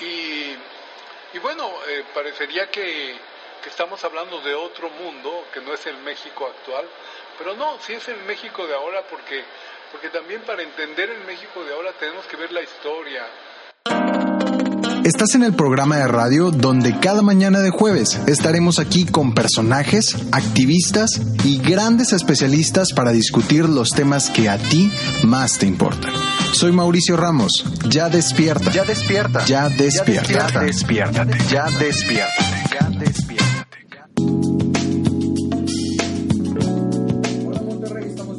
Y, bueno, eh, parecería que, que estamos hablando de otro mundo, que no es el México actual, pero no, sí es el México de ahora porque, porque también para entender el México de ahora tenemos que ver la historia, Estás en el programa de radio donde cada mañana de jueves estaremos aquí con personajes, activistas y grandes especialistas para discutir los temas que a ti más te importan. Soy Mauricio Ramos. Ya despierta. Ya despierta. Ya despierta. Ya despiértate. Ya despiértate. Ya despiértate.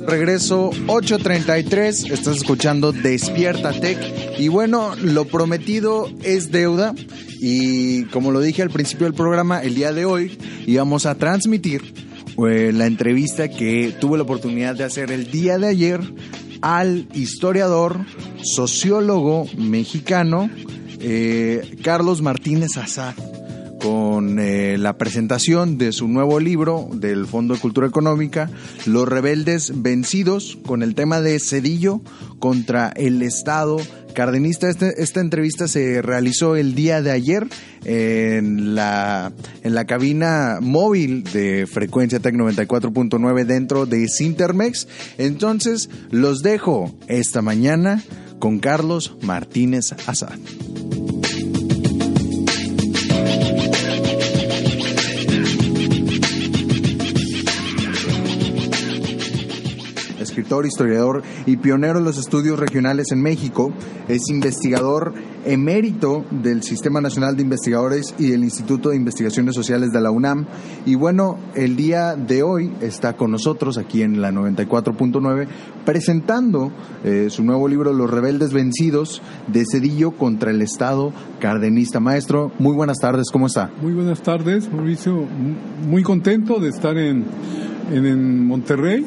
Regreso 8.33, estás escuchando Despierta Tech y bueno, lo prometido es deuda y como lo dije al principio del programa, el día de hoy íbamos a transmitir eh, la entrevista que tuve la oportunidad de hacer el día de ayer al historiador, sociólogo mexicano eh, Carlos Martínez Azad con eh, la presentación de su nuevo libro del Fondo de Cultura Económica, Los Rebeldes Vencidos, con el tema de Cedillo contra el Estado cardenista. Este, esta entrevista se realizó el día de ayer en la, en la cabina móvil de frecuencia Tec 94.9 dentro de Sintermex. Entonces, los dejo esta mañana con Carlos Martínez Azad. Historiador y pionero en los estudios regionales en México. Es investigador emérito del Sistema Nacional de Investigadores y del Instituto de Investigaciones Sociales de la UNAM. Y bueno, el día de hoy está con nosotros aquí en la 94.9 presentando eh, su nuevo libro Los Rebeldes Vencidos de Cedillo contra el Estado Cardenista. Maestro, muy buenas tardes, ¿cómo está? Muy buenas tardes, Mauricio. Muy contento de estar en en, Monterrey,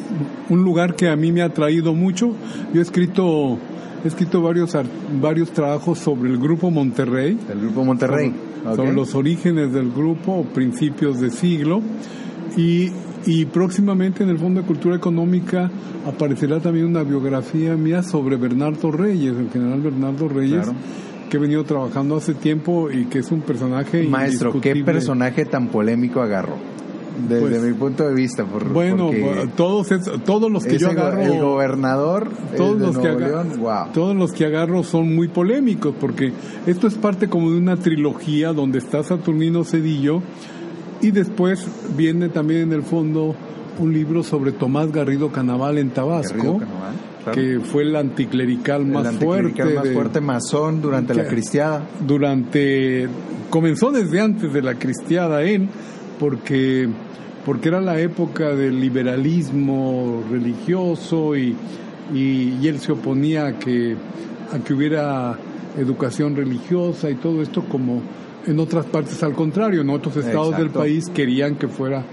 un lugar que a mí me ha traído mucho. Yo he escrito, he escrito varios, varios trabajos sobre el Grupo Monterrey. El Grupo Monterrey. Sobre, los orígenes del grupo, principios de siglo. Y, y próximamente en el Fondo de Cultura Económica aparecerá también una biografía mía sobre Bernardo Reyes, el general Bernardo Reyes. que he venido trabajando hace tiempo y que es un personaje Maestro, ¿qué personaje tan polémico agarró? Desde pues, mi punto de vista. Por, bueno, todos, todos los que yo agarro. El gobernador, todos los que agarro, Todos los que agarro son muy polémicos, porque esto es parte como de una trilogía donde está Saturnino Cedillo y después viene también en el fondo un libro sobre Tomás Garrido Canaval en Tabasco. que fue el anticlerical más el anticlerical fuerte. más fuerte masón durante la cristiada. Durante. Comenzó desde antes de la cristiada él, porque porque era la época del liberalismo religioso y, y, él se oponía a que, a que hubiera educación religiosa y todo esto como en otras partes al contrario, en otros estados del país querían que fuera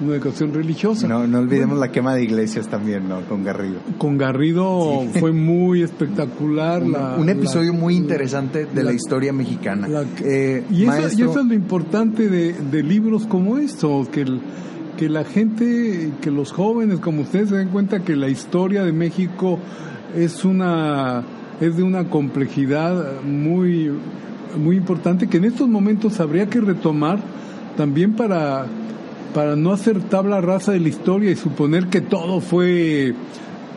una educación religiosa. No, no olvidemos la quema de iglesias también, ¿no? Con Garrido. Con Garrido fue muy espectacular. un, episodio muy interesante de la, historia mexicana. Eh, y, eso, y, eso, es lo importante de, de libros como esto, que el, que la gente, que los jóvenes como ustedes se den cuenta que la historia de México es una es de una complejidad muy muy importante que en estos momentos habría que retomar también para para no hacer tabla rasa de la historia y suponer que todo fue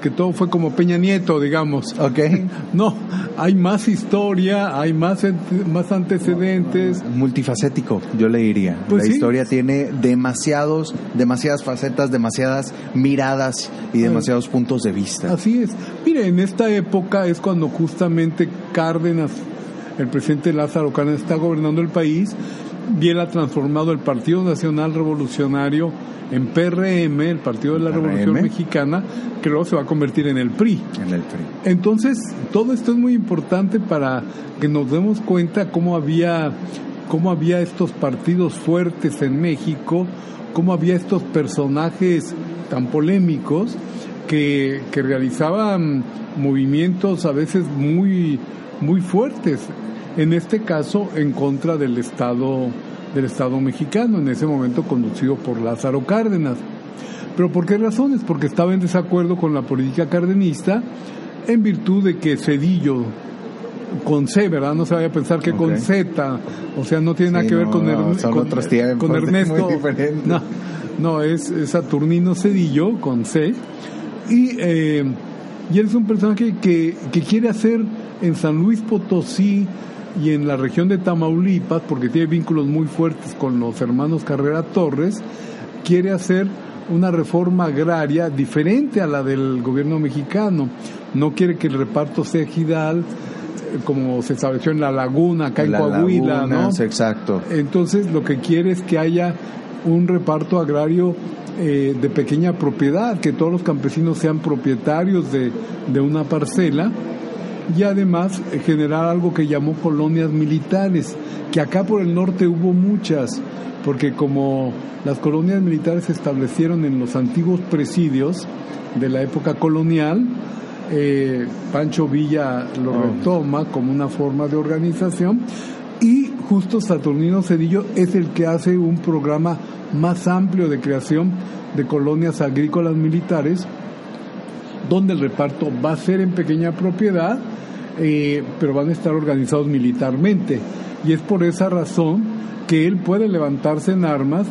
que todo fue como Peña Nieto, digamos. Ok. No, hay más historia, hay más, más antecedentes. Multifacético, yo le diría. Pues la historia tiene demasiados, demasiadas facetas, demasiadas miradas y demasiados puntos de vista. Así es. Mire, en esta época es cuando justamente Cárdenas, el presidente Lázaro Cárdenas está gobernando el país él ha transformado el Partido Nacional Revolucionario en PRM, el Partido de la Revolución Mexicana, que luego se va a convertir en el PRI. En el PRI. Entonces, todo esto es muy importante para que nos demos cuenta cómo había, cómo había estos partidos fuertes en México, cómo había estos personajes tan polémicos que, que realizaban movimientos a veces muy, muy fuertes. En este caso, en contra del Estado del Estado mexicano, en ese momento conducido por Lázaro Cárdenas. ¿Pero por qué razones? Porque estaba en desacuerdo con la política cardenista en virtud de que Cedillo con C, ¿verdad? No se vaya a pensar que con. Z, o sea, no tiene nada que ver con, no, Erne- con- otros tiempos, con Ernesto. No, no, es, es Saturnino Cedillo con C. Y, eh, y él es un personaje que, que quiere hacer en San Luis Potosí y en la región de Tamaulipas, porque tiene vínculos muy fuertes con los hermanos Carrera Torres, quiere hacer una reforma agraria diferente a la del gobierno mexicano. No quiere que el reparto sea ejidal, eh, como se estableció en La Laguna, acá en La Coahuila, ¿no? Lagunas, Exacto. Entonces lo que quiere es que haya un reparto agrario eh, de pequeña propiedad, que todos los campesinos sean propietarios de, de una parcela y además eh, generar algo que llamó colonias militares, que acá por el norte hubo muchas, porque como las colonias militares se establecieron en los antiguos presidios de la época colonial, eh, Pancho Villa lo Oh. retoma como una forma de organización y justo Saturnino Cedillo es el que hace un programa más amplio de creación de colonias agrícolas militares donde el reparto va a ser en pequeña propiedad, eh, pero van a estar organizados militarmente. Y es por esa razón que él puede levantarse en armas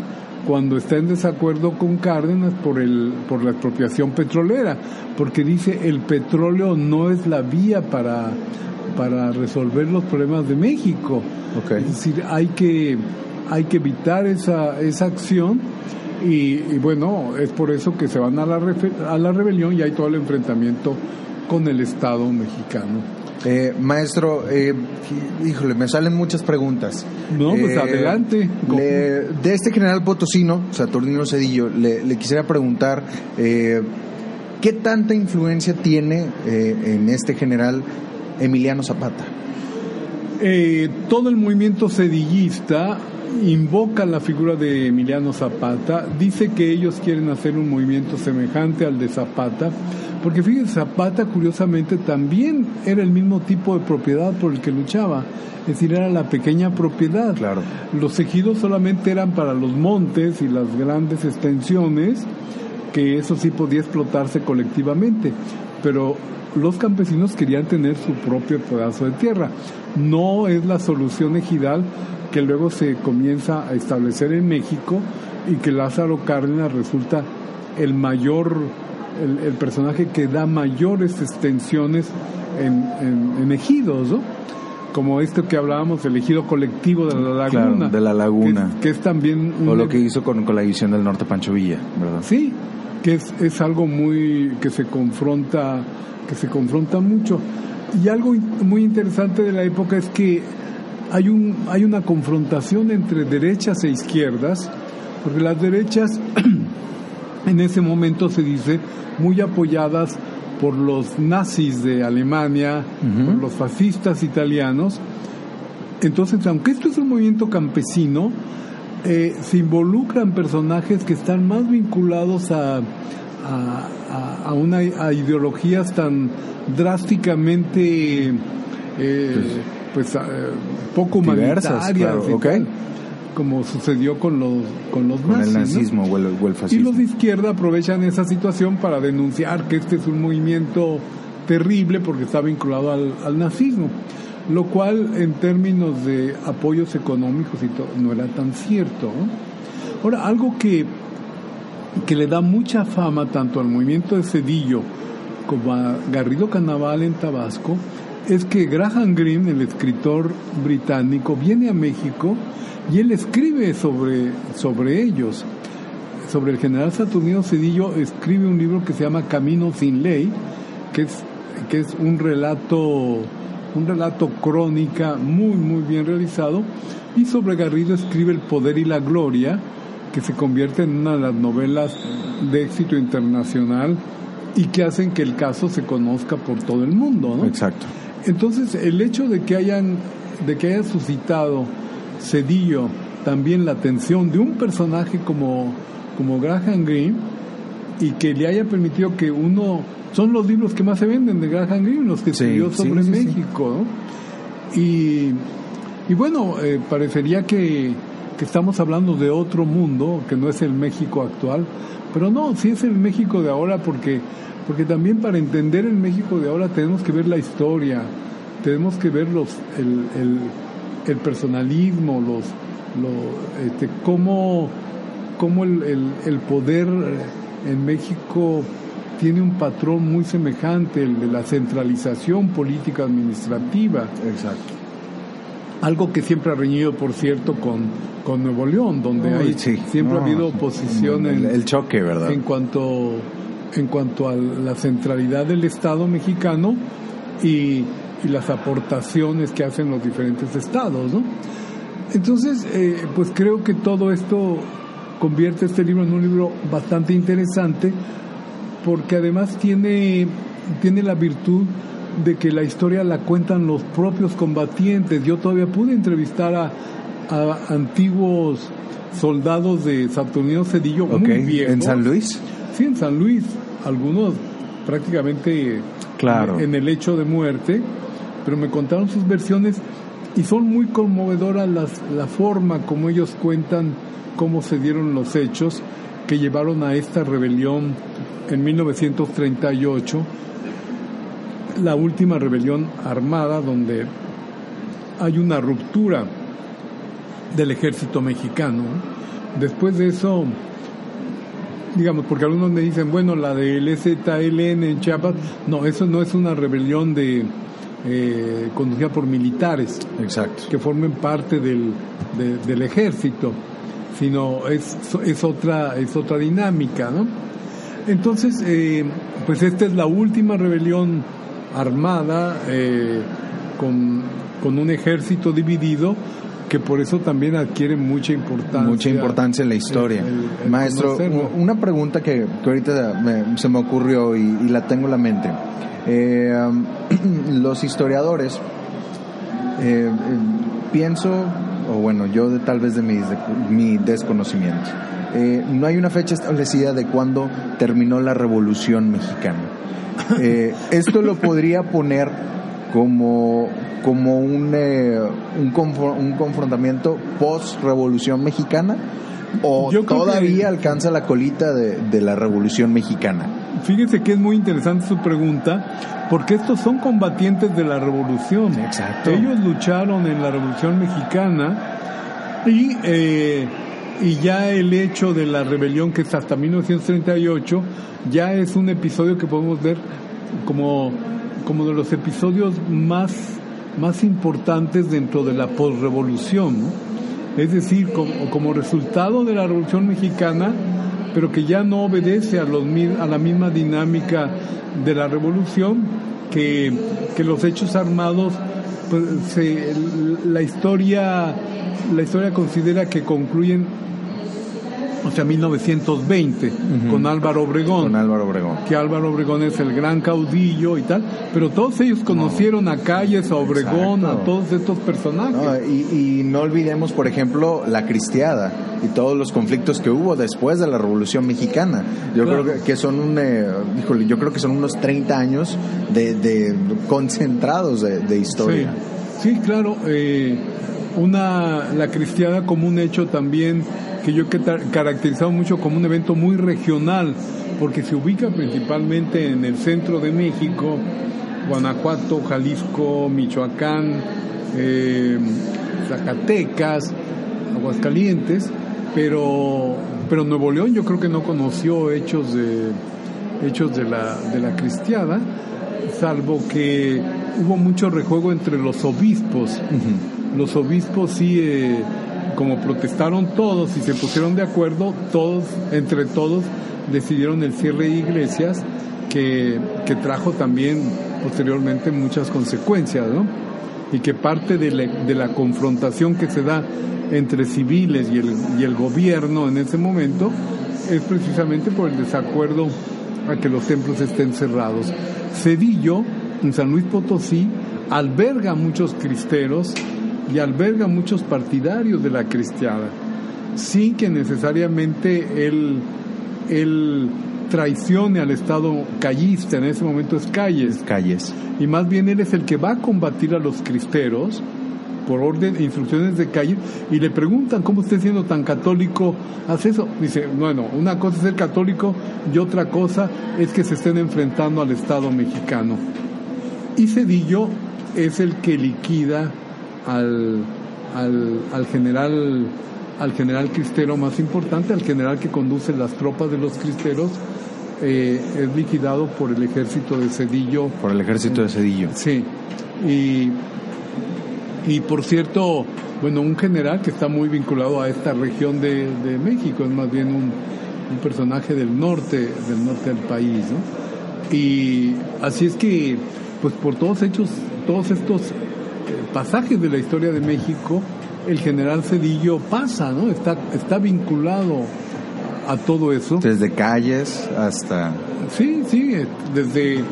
cuando está en desacuerdo con Cárdenas por, el, por la expropiación petrolera, porque dice el petróleo no es la vía para, para resolver los problemas de México. Es decir, hay que, hay que evitar esa, esa acción y, y bueno, es por eso que se van a la, a la rebelión y hay todo el enfrentamiento con el Estado mexicano. Eh, maestro, eh, híjole, me salen muchas preguntas. No, pues Eh, adelante. le- de este general potosino, Saturnino Cedillo, le, le quisiera preguntar, eh, ¿qué tanta influencia tiene eh, en este general Emiliano Zapata? Eh, todo el movimiento sedillista invoca la figura de Emiliano Zapata, dice que ellos quieren hacer un movimiento semejante al de Zapata, porque fíjense, Zapata curiosamente también era el mismo tipo de propiedad por el que luchaba, es decir, era la pequeña propiedad. Claro. Los ejidos solamente eran para los montes y las grandes extensiones, que eso sí podía explotarse colectivamente, pero los campesinos querían tener su propio pedazo de tierra. No es la solución ejidal que luego se comienza a establecer en México y que Lázaro Cárdenas resulta el mayor, el, el personaje que da mayores extensiones en, en- en ejidos, ¿no? Como esto que hablábamos, el ejido colectivo de la laguna. Claro, de la laguna. Que, que es también un O lo que hizo con, con la división del norte Pancho Villa, ¿verdad? Sí, que es, es algo muy que se confronta que se confronta mucho y algo muy interesante de la época es que hay un hay una confrontación entre derechas e izquierdas porque las derechas en ese momento se dice muy apoyadas por los nazis de Alemania, por los fascistas italianos. Entonces, aunque esto es un movimiento campesino, eh, se involucran personajes que están más vinculados a, a, una, a ideologías tan drásticamente eh, pues, eh, poco Diversas, claro, como sucedió con los con los Con el nazis, ¿no? nazismo o, el, o el Y los de izquierda aprovechan esa situación para denunciar que este es un movimiento terrible porque está vinculado al, al nazismo, lo cual en términos de apoyos económicos y todo no era tan cierto. Ahora, algo que, que le da mucha fama tanto al movimiento de Cedillo como a Garrido Canaval en Tabasco es que Graham Greene, el escritor británico, viene a México y él escribe sobre, sobre ellos. Sobre el general Saturnino Cedillo escribe un libro que se llama Camino sin ley, que es, que es un relato un relato crónica muy muy bien realizado y sobre Garrido escribe El poder y la gloria que se convierte en una de las novelas de éxito internacional y que hacen que el caso se conozca por todo el mundo, ¿no? Exacto. Entonces, el hecho de que hayan de que haya suscitado Cedillo también la atención de un personaje como como Graham Greene y que le haya permitido que uno son los libros que más se venden de Graham Greene, los que Sí, escribió sobre sí, sí. México, ¿no? Y, y bueno, eh, parecería que, que estamos hablando de otro mundo, que no es el México actual, pero no, sí es el México de ahora porque, porque también para entender el México de ahora tenemos que ver la historia, tenemos que ver los, el, el, el personalismo, los, lo, este, cómo, cómo el, el, el poder en México tiene un patrón muy semejante, el de la centralización política administrativa. Exacto. Algo que siempre ha reñido, por cierto, con, con Nuevo León, donde Uy, hay, sí. siempre ha habido oposición el, en, el choque, ¿verdad? en cuanto en cuanto a la centralidad del Estado mexicano y, y las aportaciones que hacen los diferentes estados, ¿no? Entonces, eh, pues creo que todo esto convierte este libro en un libro bastante interesante porque además tiene, tiene la virtud de que la historia la cuentan los propios combatientes. Yo todavía pude entrevistar a, a antiguos soldados de Saturnino Cedillo Ok, muy viejos. ¿En San Luis? Sí, en San Luis, algunos prácticamente Claro. en el hecho de muerte, pero me contaron sus versiones y son muy conmovedoras las, la forma como ellos cuentan cómo se dieron los hechos que llevaron a esta rebelión en 1938, la última rebelión armada donde hay una ruptura del ejército mexicano. Después de eso, digamos, porque algunos me dicen, bueno, la del ZLN en Chiapas, no, eso no es una rebelión de eh, conducida por militares Exacto. que formen parte del, de- del ejército, sino es, es otra es otra dinámica, ¿no? Entonces, eh, pues esta es la última rebelión armada eh, con, con un ejército dividido que por eso también adquiere mucha importancia. Mucha importancia en la historia. el- el- el Maestro, conocerlo. una pregunta que, que ahorita me- se me ocurrió y, y la tengo en la mente. Eh, los historiadores, eh, eh, pienso, o bueno, yo de, tal vez de mi, de mi desconocimiento, eh, no hay una fecha establecida de cuándo terminó la Revolución Mexicana. Eh, esto lo podría poner como, como un, eh, un, confro- un confrontamiento post-revolución mexicana o Yo creo que- todavía alcanza la colita de, de la revolución mexicana. Fíjese que es muy interesante su pregunta, porque estos son combatientes de la revolución. Exacto. Ellos lucharon en la revolución mexicana y, eh, y ya el hecho de la rebelión, que es hasta 1938, ya es un episodio que podemos ver como, como de los episodios más, más importantes dentro de la posrevolución. Es decir, como, como resultado de la revolución mexicana, pero que ya no obedece a, los, a la misma dinámica de la revolución que, que los hechos armados, pues, se- la historia, la historia considera que concluyen, o sea, 1920, con Álvaro Obregón Con Álvaro Obregón. que Álvaro Obregón es el gran caudillo y tal, pero todos ellos conocieron a Calles, a Obregón, Exacto. a todos estos personajes. No, y, y no olvidemos, por ejemplo, la cristiada y todos los conflictos que hubo después de la Revolución Mexicana. Yo Claro. creo que, que son un, eh, híjole, yo creo que son unos 30 años de, de concentrados de, de historia. Sí, sí, claro. eh, una, la cristiada como un hecho también que yo he ca- caracterizado mucho como un evento muy regional, porque se ubica principalmente en el centro de México, Guanajuato, Jalisco, Michoacán, eh, Zacatecas, Aguascalientes, pero, pero Nuevo León yo creo que no conoció hechos de, hechos de la, de la cristiada, salvo que hubo mucho rejuego entre los obispos. Los obispos sí, eh, como protestaron todos y se pusieron de acuerdo, todos, entre todos, decidieron el cierre de iglesias que, que trajo también posteriormente muchas consecuencias, ¿no? Y que parte de la, de la confrontación que se da entre civiles y el, y el gobierno en ese momento es precisamente por el desacuerdo a que los templos estén cerrados. Cedillo, en San Luis Potosí, alberga muchos cristeros y alberga muchos partidarios de la cristiada, sin que necesariamente él, él traicione al Estado callista, en ese momento es Calles, Calles. y más bien él es el que va a combatir a los cristeros por orden e instrucciones de calle y le preguntan cómo usted siendo tan católico hace eso dice bueno una cosa es ser católico y otra cosa es que se estén enfrentando al Estado mexicano. Y Cedillo es el que liquida al, al, al general al general cristero más importante, al general que conduce las tropas de los cristeros, eh, es liquidado por el ejército de Cedillo. Por el ejército de Cedillo. Sí. Y, y por cierto, bueno, un general que está muy vinculado a esta región de, de México, es más bien un, un, personaje del norte, del norte del país, ¿no? Y así es que, pues por todos hechos, todos estos pasajes de la historia de México, el general Cedillo pasa, ¿no? Está, está vinculado a todo eso. Desde calles hasta... Sí, sí, desde,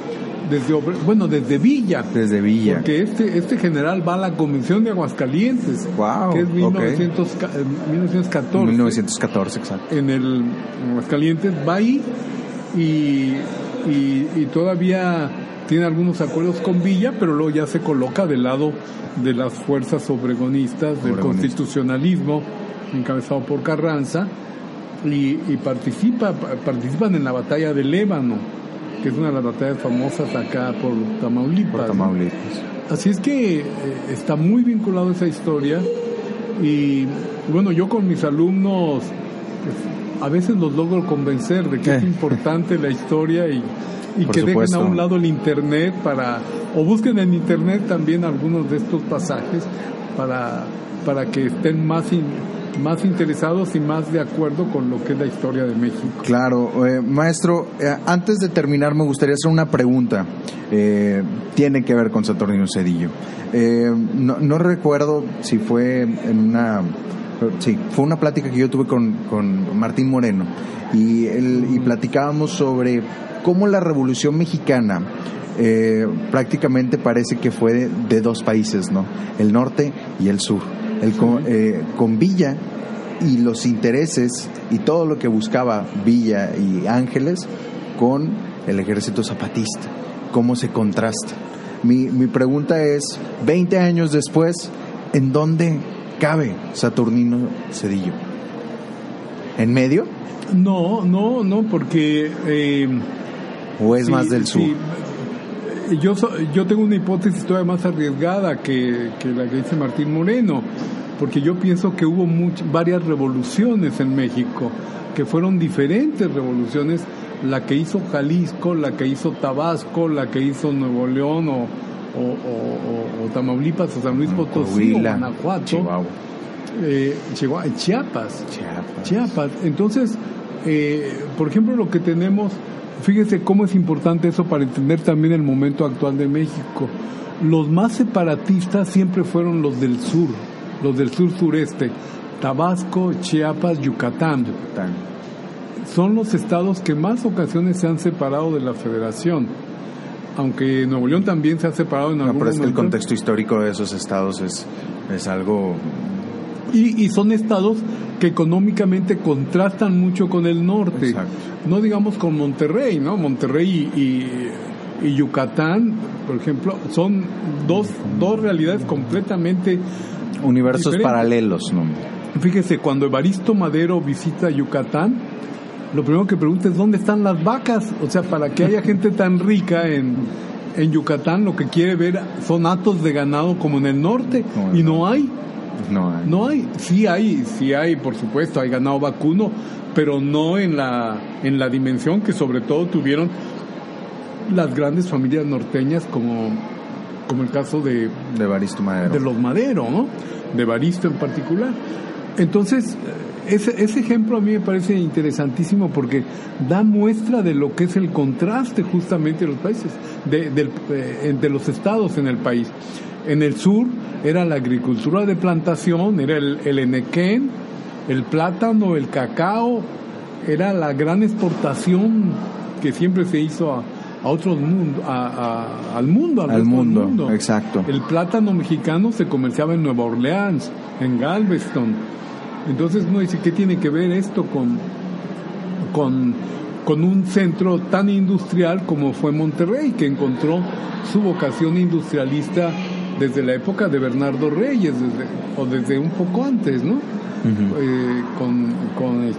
desde bueno, desde Villa. Desde Villa. Porque este, este general va a la Convención de Aguascalientes. Wow, que es 1900, okay. 1914. 1914, exacto. En el en Aguascalientes va ahí y, y, y todavía tiene algunos acuerdos con Villa, pero luego ya se coloca del lado de las fuerzas obregonistas, del constitucionalismo, encabezado por Carranza, y, y, participa, participan en la batalla de Lébano, que es una de las batallas famosas acá por Tamaulipas. Por Tamaulipas. ¿no? Así es que eh, está muy vinculado a esa historia, y bueno, yo con mis alumnos, pues, a veces los logro convencer de que Eh. es importante la historia y y Por que supuesto. dejen a un lado el internet para o busquen en internet también algunos de estos pasajes para para que estén más in- más interesados y más de acuerdo con lo que es la historia de México. Claro, eh, maestro, eh, antes de terminar me gustaría hacer una pregunta. Eh, tiene que ver con Saturnino Cedillo. Eh, no, no recuerdo si fue en una... Sí, fue una plática que yo tuve con, con Martín Moreno y, él, y platicábamos sobre cómo la Revolución Mexicana eh, prácticamente parece que fue de, de dos países, ¿no? El norte y el sur. El con, eh, con Villa y los intereses y todo lo que buscaba Villa y Ángeles con el ejército zapatista. ¿Cómo se contrasta? Mi, mi pregunta es, 20 años después, ¿en dónde cabe Saturnino Cedillo? ¿En medio No, no, no, porque eh, o es sí, más del sur? sí. Yo, yo tengo una hipótesis todavía más arriesgada que, que la que dice Martín Moreno, porque yo pienso que hubo much- varias revoluciones en México, que fueron diferentes revoluciones, la que hizo Jalisco, la que hizo Tabasco, la que hizo Nuevo León o, o, o- o- o Tamaulipas o San Luis Potosí o Guanajuato, Chihuahua. eh, Chihuahua, Chiapas. Chiapas. Chiapas. Entonces, eh, por ejemplo, lo que tenemos, fíjese cómo es importante eso para entender también el momento actual de México. Los más separatistas siempre fueron los del sur, los del sur sureste, Tabasco, Chiapas, Yucatán. Son los estados que más ocasiones se han separado de la federación. Aunque Nuevo León también se ha separado en No, algún pero es que el contexto histórico de esos estados es, es algo... Y, y son estados que económicamente contrastan mucho con el norte. Exacto. No digamos con Monterrey, ¿no? Monterrey y, y- y Yucatán, por ejemplo, son dos, dos realidades completamente... Universos paralelos, ¿no? Fíjese, cuando Evaristo Madero visita Yucatán, lo primero que pregunta es dónde están las vacas. O sea, para que haya gente tan rica en, en Yucatán, lo que quiere ver son atos de ganado como en el norte. Y no hay. No hay. No hay, sí hay, sí hay, por supuesto, hay ganado vacuno, pero no en la, en la dimensión que sobre todo tuvieron las grandes familias norteñas como, como el caso de, De Baristo Madero. de los Madero, ¿no? De Baristo en particular. Entonces, ese, ese ejemplo a mí me parece interesantísimo porque da muestra de lo que es el contraste justamente de los países, de, del- eh, de los estados en el país. En el sur era la agricultura de plantación, era el, el enequén, el plátano, el cacao, era la gran exportación que siempre se hizo a, a otros mundos, a- a- al mundo, al, mundo, exacto. El plátano mexicano se comerciaba en Nueva Orleans, en Galveston. Entonces uno dice, ¿qué tiene que ver esto con, con, con un centro tan industrial como fue Monterrey, que encontró su vocación industrialista desde la época de Bernardo Reyes, desde, o desde un poco antes, ¿no? Eh, con, con,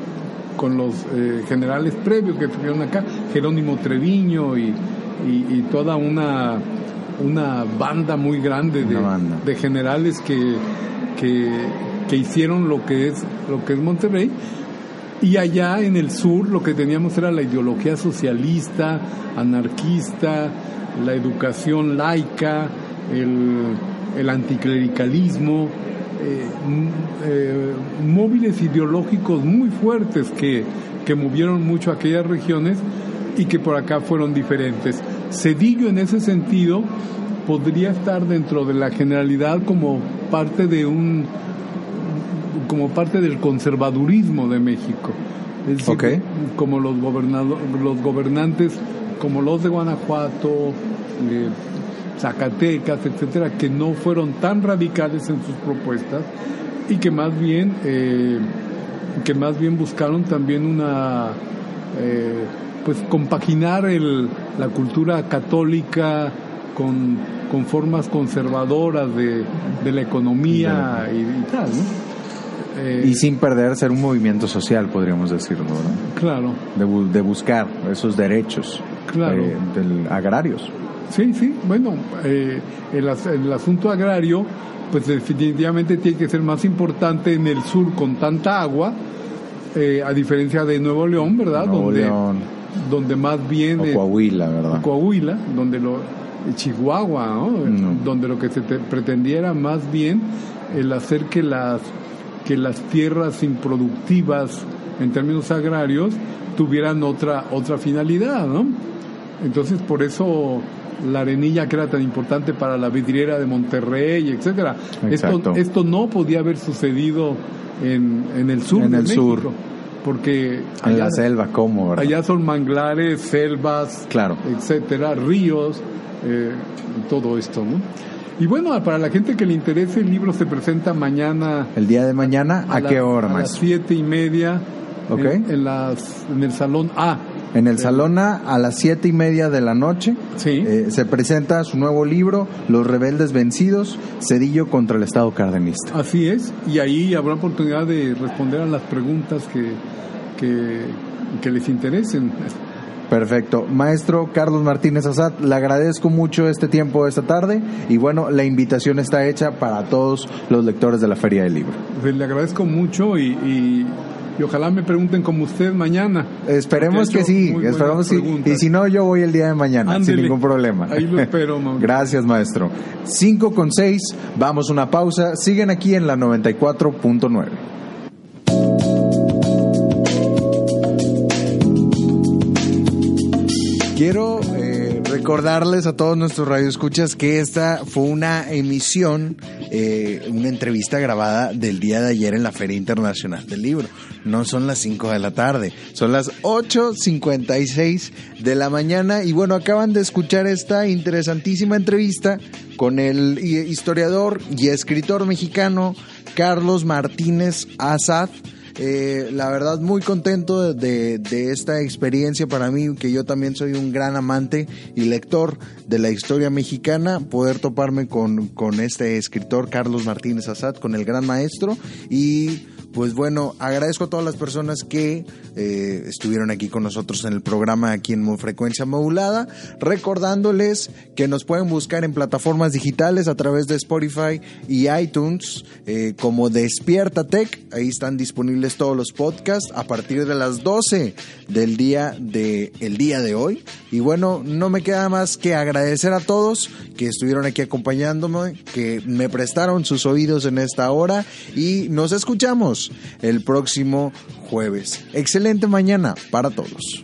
con los eh, generales previos que estuvieron acá, Jerónimo Treviño y, y- y toda una una banda muy grande de, de generales que, que, que, hicieron lo que es lo que es Monterrey. Y allá en el sur lo que teníamos era la ideología socialista, anarquista, la educación laica, el, el anticlericalismo, eh, eh, móviles ideológicos muy fuertes que, que movieron mucho aquellas regiones y que por acá fueron diferentes. Cedillo en ese sentido podría estar dentro de la generalidad como parte de un como parte del conservadurismo de México. Es decir, como los, los gobernantes, como los de Guanajuato, Zacatecas, etcétera, que no fueron tan radicales en sus propuestas y que más bien, eh, que más bien buscaron también una, eh, pues compaginar el, la cultura católica con, con formas conservadoras de, de la economía y, tal, ¿no? y sin perder ser un movimiento social, podríamos decirlo, ¿no? Claro. De, de buscar esos derechos claro. Eh, del, agrarios. Sí, sí, bueno, eh, el, el, asunto agrario, pues definitivamente tiene que ser más importante en el sur con tanta agua, eh, a diferencia de Nuevo León, ¿verdad? Nuevo donde, León. donde más bien... O Coahuila, ¿verdad? Coahuila, donde lo... Chihuahua, ¿no? no. Donde lo que se te pretendiera más bien el hacer que las que las tierras improductivas en términos agrarios tuvieran otra otra finalidad, ¿no? Entonces por eso la arenilla que era tan importante para la vidriera de Monterrey, etcétera. Esto, esto no podía haber sucedido en, en el sur en de el México, sur. porque en la selva, ¿cómo? ¿verdad? Allá son manglares, selvas, claro. etcétera, ríos, eh, todo esto, ¿no? Y bueno, para la gente que le interese, el libro se presenta mañana. ¿El día de mañana? ¿A, a qué hora, A las siete y media. Okay. En, en, las, en el salón A. En el Salón A, las siete y media de la noche, sí. eh, se presenta su nuevo libro, Los Rebeldes Vencidos, Cedillo contra el Estado Cardenista. Así es, y ahí habrá oportunidad de responder a las preguntas que, que, que les interesen. Perfecto. Maestro Carlos Martínez Azad, le agradezco mucho este tiempo esta tarde y bueno, la invitación está hecha para todos los lectores de la Feria del Libro. Pues le agradezco mucho y, y, y, ojalá me pregunten como usted mañana. Esperemos que sí, esperamos sí. Y si no, yo voy el día de mañana, Ándele. sin ningún problema. Ahí lo espero, mamá. Gracias, maestro. 5 con 6, vamos a una pausa. Siguen aquí en la 94.9. Quiero recordarles a todos nuestros radioescuchas que esta fue una emisión, eh, una entrevista grabada del día de ayer en la Feria Internacional del Libro. No son las 5 de la tarde, son las 8.56 de la mañana y bueno, acaban de escuchar esta interesantísima entrevista con el historiador y escritor mexicano Carlos Martínez Azad. Eh, la verdad muy contento de, de, esta experiencia para mí, que yo también soy un gran amante y lector de la historia mexicana, poder toparme con, con este escritor Carlos Martínez Azad, con el gran maestro y pues bueno, agradezco a todas las personas que eh, estuvieron aquí con nosotros en el programa aquí en Frecuencia Modulada, recordándoles que nos pueden buscar en plataformas digitales a través de Spotify y iTunes eh, como Despierta Tech, ahí están disponibles todos los podcasts a partir de las 12 del día de el día de hoy. Y bueno, no me queda más que agradecer a todos que estuvieron aquí acompañándome, que me prestaron sus oídos en esta hora y nos el próximo jueves. Excelente mañana para todos.